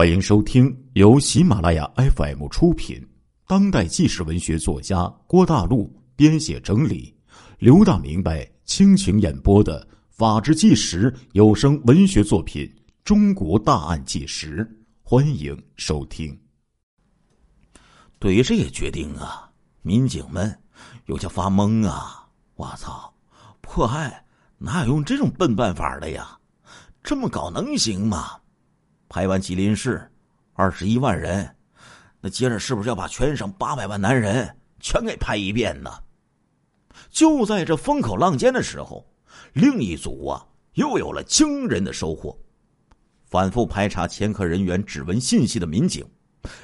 欢迎收听由喜马拉雅 FM 出品、当代纪实文学作家郭大陆编写整理、刘大明白倾情演播的《法制纪实》有声文学作品《中国大案纪实》，欢迎收听。对于这个决定啊，民警们有些发懵啊！我操，破案哪有用这种笨办法的呀？这么搞能行吗？拍完吉林市，二十一万人，那接着是不是要把全省八百万男人全给拍一遍呢？就在这风口浪尖的时候，另一组啊又有了惊人的收获。反复排查前科人员指纹信息的民警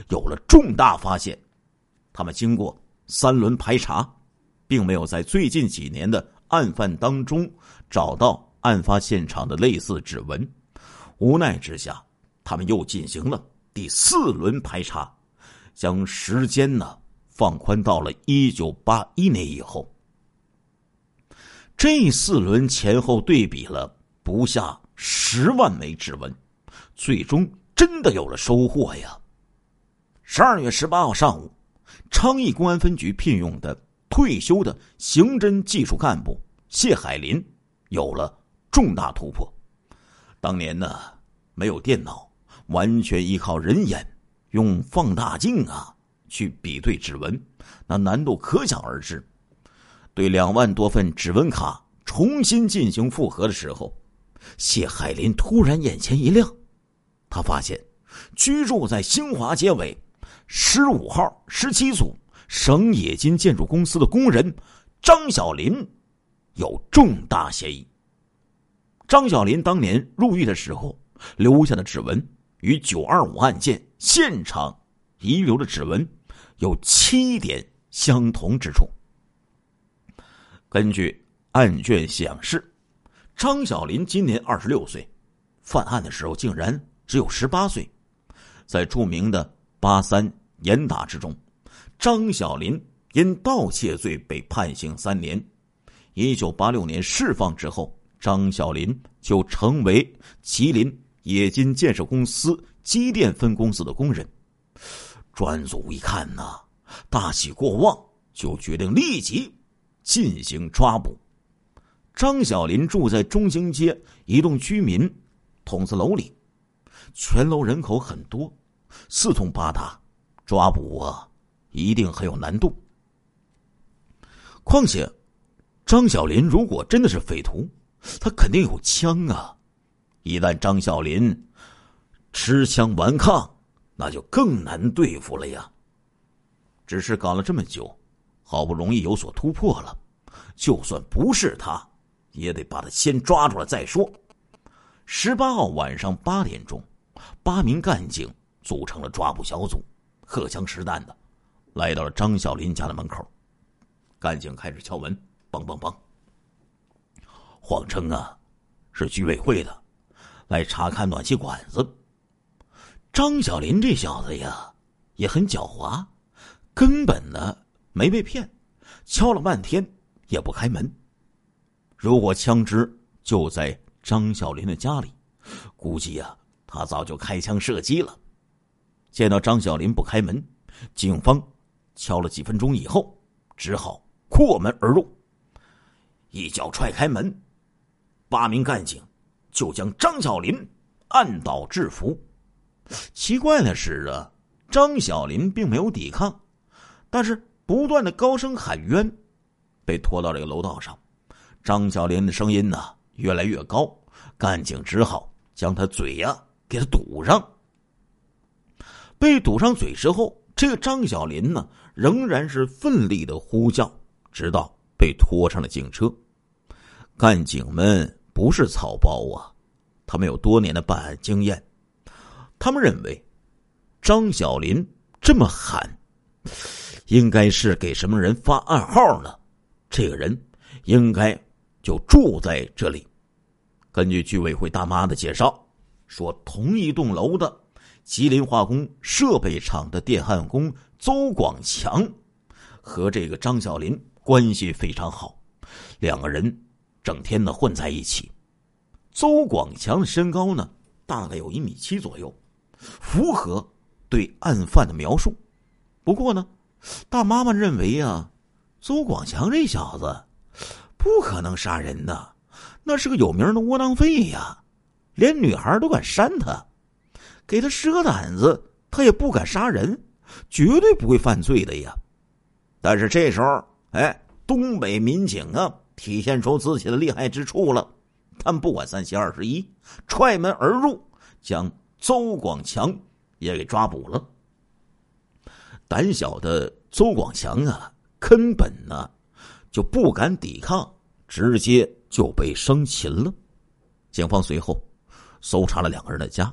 有了重大发现。他们经过三轮排查，并没有在最近几年的案犯当中找到案发现场的类似指纹。无奈之下。他们又进行了第四轮排查，将时间呢放宽到了一九八一年以后。这四轮前后对比了不下十万枚指纹，最终真的有了收获呀！十二月十八号上午，昌邑公安分局聘用的退休的刑侦技术干部谢海林有了重大突破。当年呢，没有电脑。完全依靠人眼，用放大镜啊去比对指纹，那难度可想而知。对两万多份指纹卡重新进行复核的时候，谢海林突然眼前一亮，他发现居住在兴华街尾十五号十七组省冶金建筑公司的工人张小林有重大嫌疑。张小林当年入狱的时候留下的指纹。与九二五案件现场遗留的指纹有七点相同之处。根据案卷显示，张小林今年二十六岁，犯案的时候竟然只有十八岁。在著名的八三严打之中，张小林因盗窃罪被判刑三年。一九八六年释放之后，张小林就成为吉林。冶金建设公司机电分公司的工人，专组一看呐，大喜过望，就决定立即进行抓捕。张小林住在中兴街一栋居民筒子楼里，全楼人口很多，四通八达，抓捕啊，一定很有难度。况且，张小林如果真的是匪徒，他肯定有枪啊。一旦张小林持枪顽抗，那就更难对付了呀。只是搞了这么久，好不容易有所突破了，就算不是他，也得把他先抓住了再说。十八号晚上八点钟，八名干警组成了抓捕小组，荷枪实弹的来到了张小林家的门口。干警开始敲门，梆梆梆，谎称啊是居委会的。来查看暖气管子。张小林这小子呀，也很狡猾，根本呢没被骗，敲了半天也不开门。如果枪支就在张小林的家里，估计呀他早就开枪射击了。见到张小林不开门，警方敲了几分钟以后，只好破门而入，一脚踹开门，八名干警。就将张小林按倒制服。奇怪的是啊，张小林并没有抵抗，但是不断的高声喊冤，被拖到这个楼道上。张小林的声音呢越来越高，干警只好将他嘴呀给他堵上。被堵上嘴之后，这个张小林呢仍然是奋力的呼叫，直到被拖上了警车。干警们。不是草包啊，他们有多年的办案经验。他们认为，张小林这么喊，应该是给什么人发暗号呢？这个人应该就住在这里。根据居委会大妈的介绍，说同一栋楼的吉林化工设备厂的电焊工邹广强和这个张小林关系非常好，两个人。整天的混在一起，邹广强的身高呢，大概有一米七左右，符合对案犯的描述。不过呢，大妈妈认为啊，邹广强这小子不可能杀人的，那是个有名的窝囊废呀，连女孩都敢扇他，给他十个胆子，他也不敢杀人，绝对不会犯罪的呀。但是这时候，哎，东北民警啊，体现出自己的厉害之处了。他们不管三七二十一，踹门而入，将邹广强也给抓捕了。胆小的邹广强啊，根本呢就不敢抵抗，直接就被生擒了。警方随后搜查了两个人的家，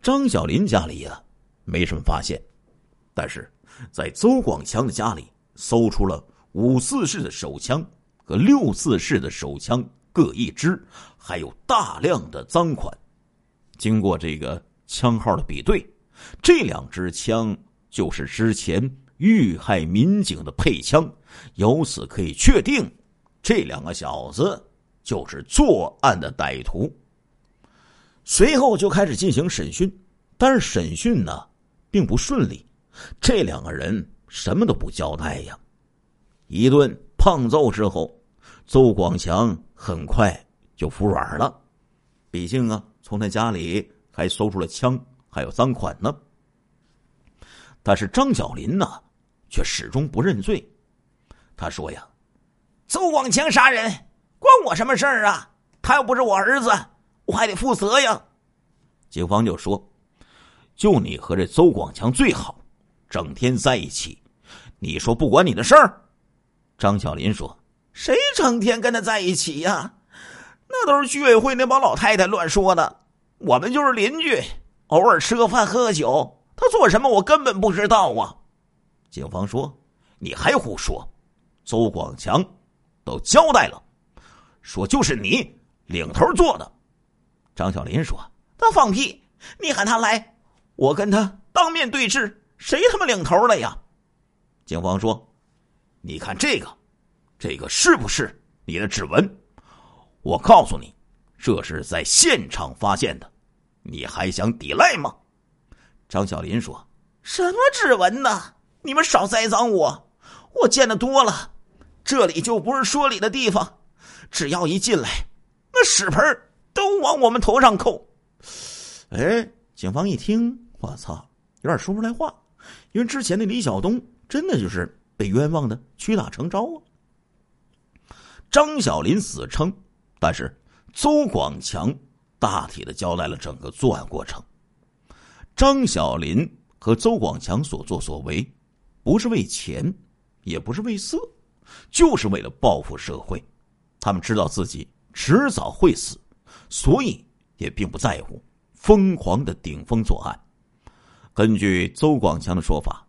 张小林家里呀没什么发现，但是在邹广强的家里搜出了五四式的手枪和六四式的手枪各一支，还有大量的赃款。经过这个枪号的比对，这两支枪。就是之前遇害民警的配枪，由此可以确定，这两个小子就是作案的歹徒。随后就开始进行审讯，但是审讯呢并不顺利，这两个人什么都不交代呀。一顿胖揍之后，邹广强很快就服软了，毕竟啊，从他家里还搜出了枪，还有赃款呢。但是张小林呢，却始终不认罪。他说：“呀，邹广强杀人关我什么事儿啊？他又不是我儿子，我还得负责呀。”警方就说：“就你和这邹广强最好，整天在一起。你说不管你的事儿？”张小林说：“谁成天跟他在一起呀？那都是居委会那帮老太太乱说的。我们就是邻居，偶尔吃个饭，喝个酒。”他做什么？我根本不知道啊！警方说：“你还胡说！”邹广强都交代了，说就是你领头做的。张小林说：“他放屁！你喊他来，我跟他当面对质，谁他妈领头了呀？”警方说：“你看这个，这个是不是你的指纹？我告诉你，这是在现场发现的，你还想抵赖吗？”张小林说：“什么指纹呢？你们少栽赃我！我见的多了，这里就不是说理的地方。只要一进来，那屎盆都往我们头上扣。”哎，警方一听，我操，有点说不出来话，因为之前那李晓东真的就是被冤枉的，屈打成招啊。张小林死撑，但是邹广强大体的交代了整个作案过程。张小林和邹广强所作所为，不是为钱，也不是为色，就是为了报复社会。他们知道自己迟早会死，所以也并不在乎，疯狂的顶风作案。根据邹广强的说法，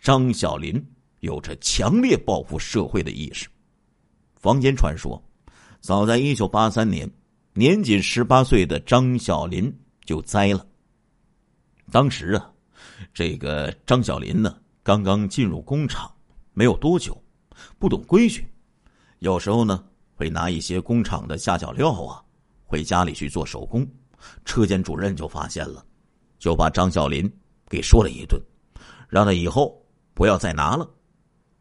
张小林有着强烈报复社会的意识。坊间传说，早在一九八三年，年仅十八岁的张小林就栽了。当时啊，这个张小林呢，刚刚进入工厂没有多久，不懂规矩，有时候呢会拿一些工厂的下脚料啊回家里去做手工。车间主任就发现了，就把张小林给说了一顿，让他以后不要再拿了。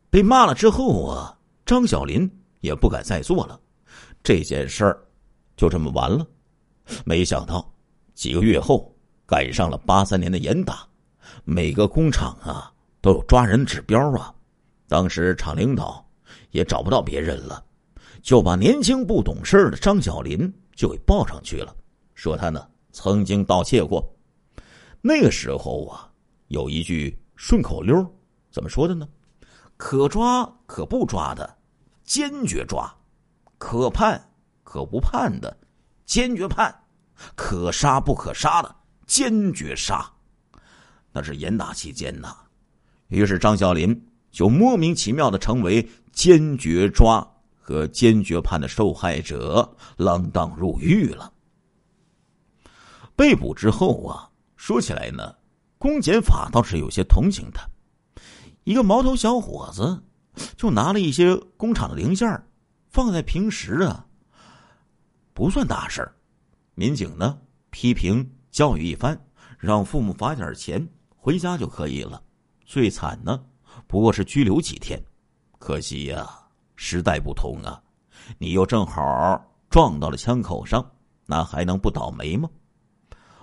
被骂了之后啊，张小林也不敢再做了，这件事儿就这么完了。没想到几个月后。赶上了八三年的严打，每个工厂啊都有抓人指标啊。当时厂领导也找不到别人了，就把年轻不懂事的张小林就给报上去了，说他呢曾经盗窃过。那个时候啊，有一句顺口溜，怎么说的呢？可抓可不抓的，坚决抓；可判可不判的，坚决判；可杀不可杀的。坚决杀，那是严打期间呐。于是张小林就莫名其妙的成为坚决抓和坚决判的受害者，锒铛入狱了。被捕之后啊，说起来呢，公检法倒是有些同情他。一个毛头小伙子，就拿了一些工厂的零件放在平时啊，不算大事儿民警呢批评。教育一番，让父母罚点钱回家就可以了。最惨呢，不过是拘留几天。可惜呀，时代不同啊，你又正好撞到了枪口上，那还能不倒霉吗？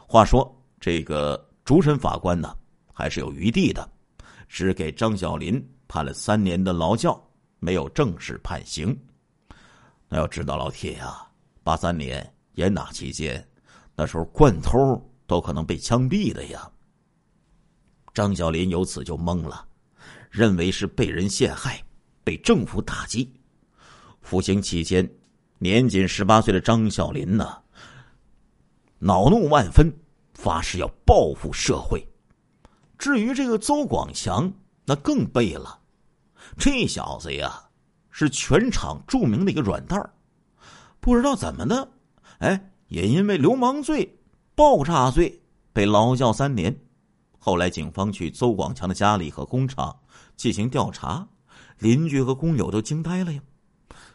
话说这个主审法官呢，还是有余地的，只给张小林判了三年的劳教，没有正式判刑。那要知道，老铁呀，八三年严打期间，那时候惯偷都可能被枪毙的呀。张小林由此就懵了，认为是被人陷害，被政府打击。服刑期间，年仅十八岁的张小林呢，恼怒万分，发誓要报复社会。至于这个邹广强，那更背了，这小子呀。是全场著名的一个软蛋儿，不知道怎么的，哎，也因为流氓罪、爆炸罪被劳教三年。后来警方去邹广强的家里和工厂进行调查，邻居和工友都惊呆了呀。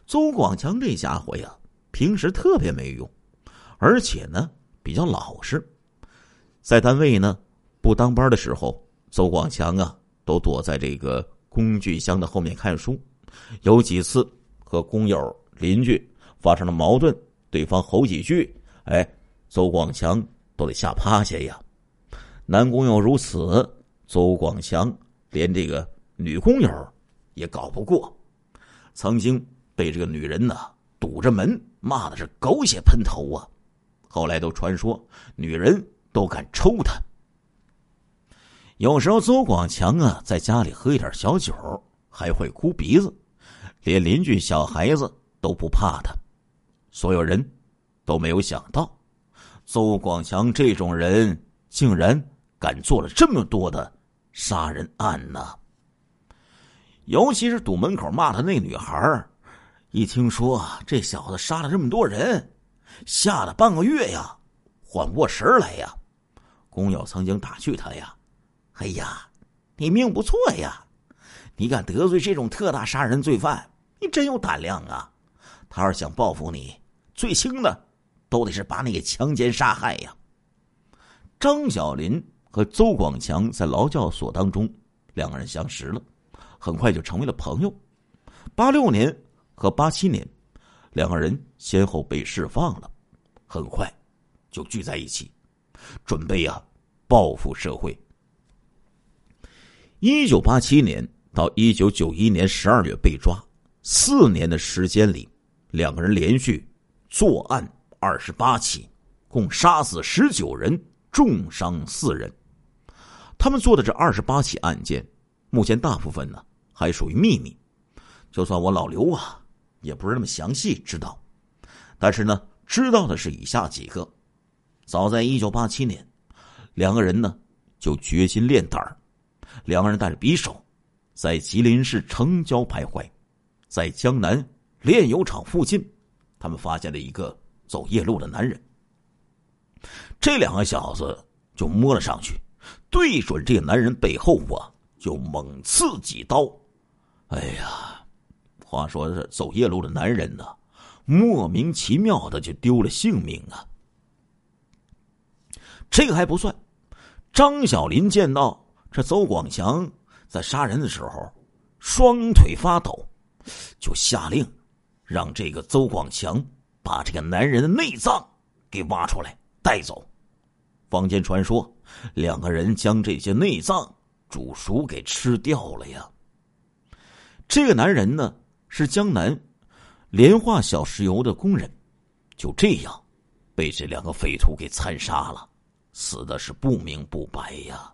邹广强这家伙呀，平时特别没用，而且呢比较老实，在单位呢不当班的时候，邹广强啊都躲在这个工具箱的后面看书。有几次和工友、邻居发生了矛盾，对方吼几句，哎，邹广强都得吓趴下呀。男工友如此，邹广强连这个女工友也搞不过，曾经被这个女人呢堵着门骂的是狗血喷头啊。后来都传说女人都敢抽他。有时候邹广强啊在家里喝一点小酒，还会哭鼻子。连邻居小孩子都不怕他，所有人都没有想到，邹广强这种人竟然敢做了这么多的杀人案呢。尤其是堵门口骂他那女孩一听说这小子杀了这么多人，吓得半个月呀，缓不过神来呀。工友曾经打趣他呀：“哎呀，你命不错呀，你敢得罪这种特大杀人罪犯。”你真有胆量啊！他要是想报复你，最轻的都得是把你给强奸杀害呀。张小林和邹广强在劳教所当中，两个人相识了，很快就成为了朋友。八六年和八七年，两个人先后被释放了，很快就聚在一起，准备啊报复社会。一九八七年到一九九一年十二月被抓。四年的时间里，两个人连续作案二十八起，共杀死十九人，重伤四人。他们做的这二十八起案件，目前大部分呢还属于秘密。就算我老刘啊，也不是那么详细知道。但是呢，知道的是以下几个：早在一九八七年，两个人呢就决心练胆儿，两个人带着匕首，在吉林市城郊徘徊。在江南炼油厂附近，他们发现了一个走夜路的男人。这两个小子就摸了上去，对准这个男人背后啊，就猛刺几刀。哎呀，话说这走夜路的男人呢，莫名其妙的就丢了性命啊。这个还不算，张小林见到这邹广强在杀人的时候，双腿发抖。就下令，让这个邹广强把这个男人的内脏给挖出来带走。坊间传说，两个人将这些内脏煮熟给吃掉了呀。这个男人呢，是江南莲化小石油的工人，就这样被这两个匪徒给残杀了，死的是不明不白呀。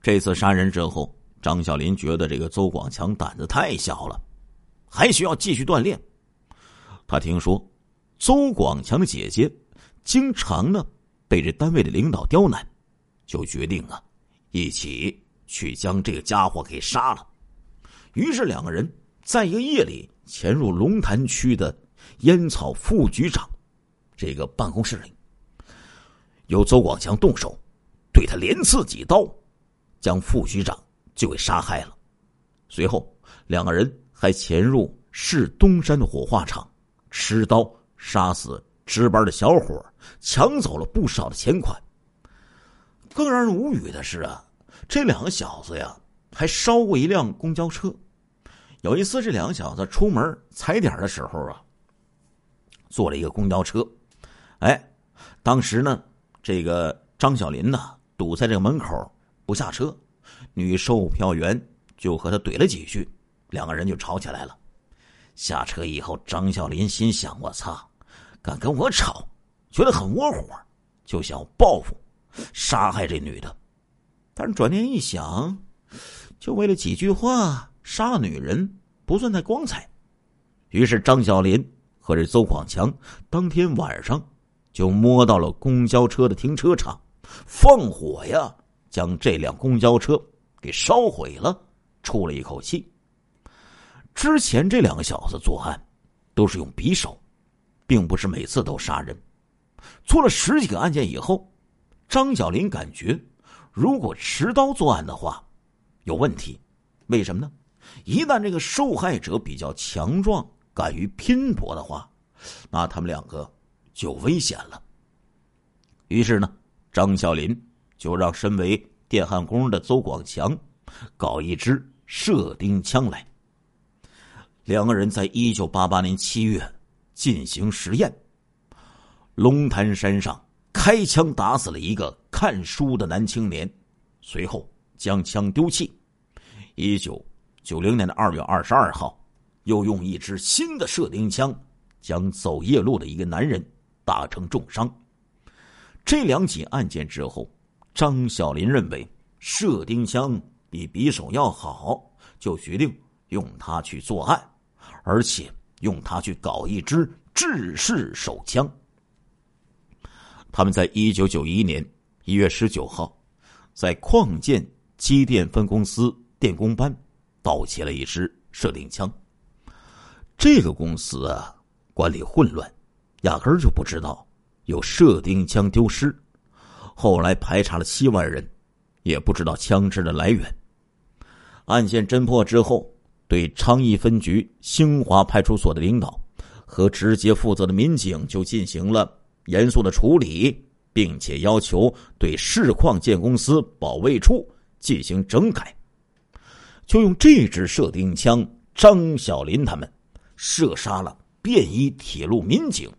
这次杀人之后。张小林觉得这个邹广强胆子太小了，还需要继续锻炼。他听说邹广强的姐姐经常呢被这单位的领导刁难，就决定啊一起去将这个家伙给杀了。于是两个人在一个夜里潜入龙潭区的烟草副局长这个办公室里，由邹广强动手对他连刺几刀，将副局长。就给杀害了。随后，两个人还潜入市东山的火化场，持刀杀死值班的小伙，抢走了不少的钱款，更让人无语的是啊，这两个小子呀，还烧过一辆公交车。有一次，这两个小子出门踩点的时候啊，坐了一个公交车。哎，当时呢，这个张小林呢堵在这个门口不下车，女售票员就和他怼了几句，两个人就吵起来了。下车以后，张小林心想：“我操，敢跟我吵，觉得很窝火，就想报复，杀害这女的。但是转念一想，就为了几句话杀女人，不算太光彩。于是张小林和这邹广强当天晚上。”就摸到了公交车的停车场，放火呀，将这辆公交车给烧毁了，出了一口气。之前这两个小子作案，都是用匕首，并不是每次都杀人。做了十几个案件以后，张小林感觉，如果持刀作案的话，有问题。为什么呢？一旦这个受害者比较强壮，敢于拼搏的话，那他们两个。就危险了。于是呢，张小林就让身为电焊工的邹广强搞一支射钉枪来。两个人在一九八八年七月进行实验，龙潭山上开枪打死了一个看书的男青年，随后将枪丢弃。一九九零年的二月二十二号，又用一支新的射钉枪将走夜路的一个男人。打成重伤。这两起案件之后，张小林认为射钉枪比匕首要好，就决定用它去作案，而且用它去搞一支制式手枪。他们在一九九一年一月十九号，在矿建机电分公司电工班盗窃了一支射钉枪。这个公司啊，管理混乱。压根儿就不知道有射钉枪丢失，后来排查了七万人，也不知道枪支的来源。案件侦破之后，对昌邑分局兴华派出所的领导和直接负责的民警就进行了严肃的处理，并且要求对市矿建公司保卫处进行整改。就用这支射钉枪，张小林他们射杀了便衣铁路民警。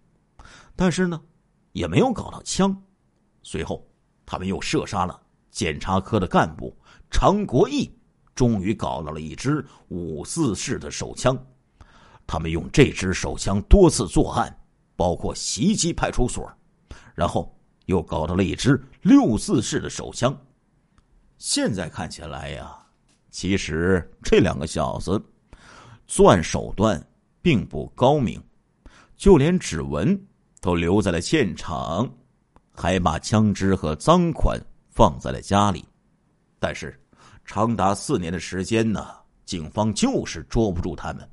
但是呢，也没有搞到枪。随后，他们又射杀了检察科的干部常国义，终于搞到了一支五四式的手枪。他们用这支手枪多次作案，包括袭击派出所，然后又搞到了一支六四式的手枪。现在看起来呀，其实这两个小子作案手段并不高明，就连指纹。都留在了现场，还把枪支和赃款放在了家里，但是长达四年的时间呢，警方就是捉不住他们。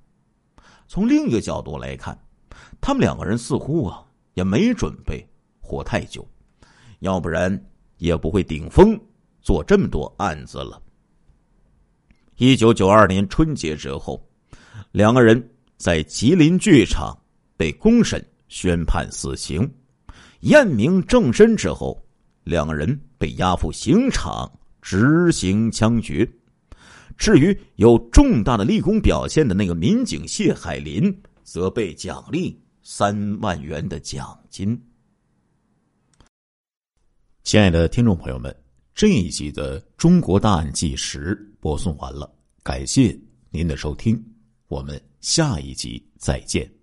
从另一个角度来看，他们两个人似乎啊也没准备活太久，要不然也不会顶风做这么多案子了。一九九二年春节之后，两个人在吉林剧场被公审。宣判死刑，验明正身之后，两人被押赴刑场执行枪决。至于有重大的立功表现的那个民警谢海林，则被奖励三万元的奖金。亲爱的听众朋友们，这一集的《中国大案纪实》播送完了，感谢您的收听，我们下一集再见。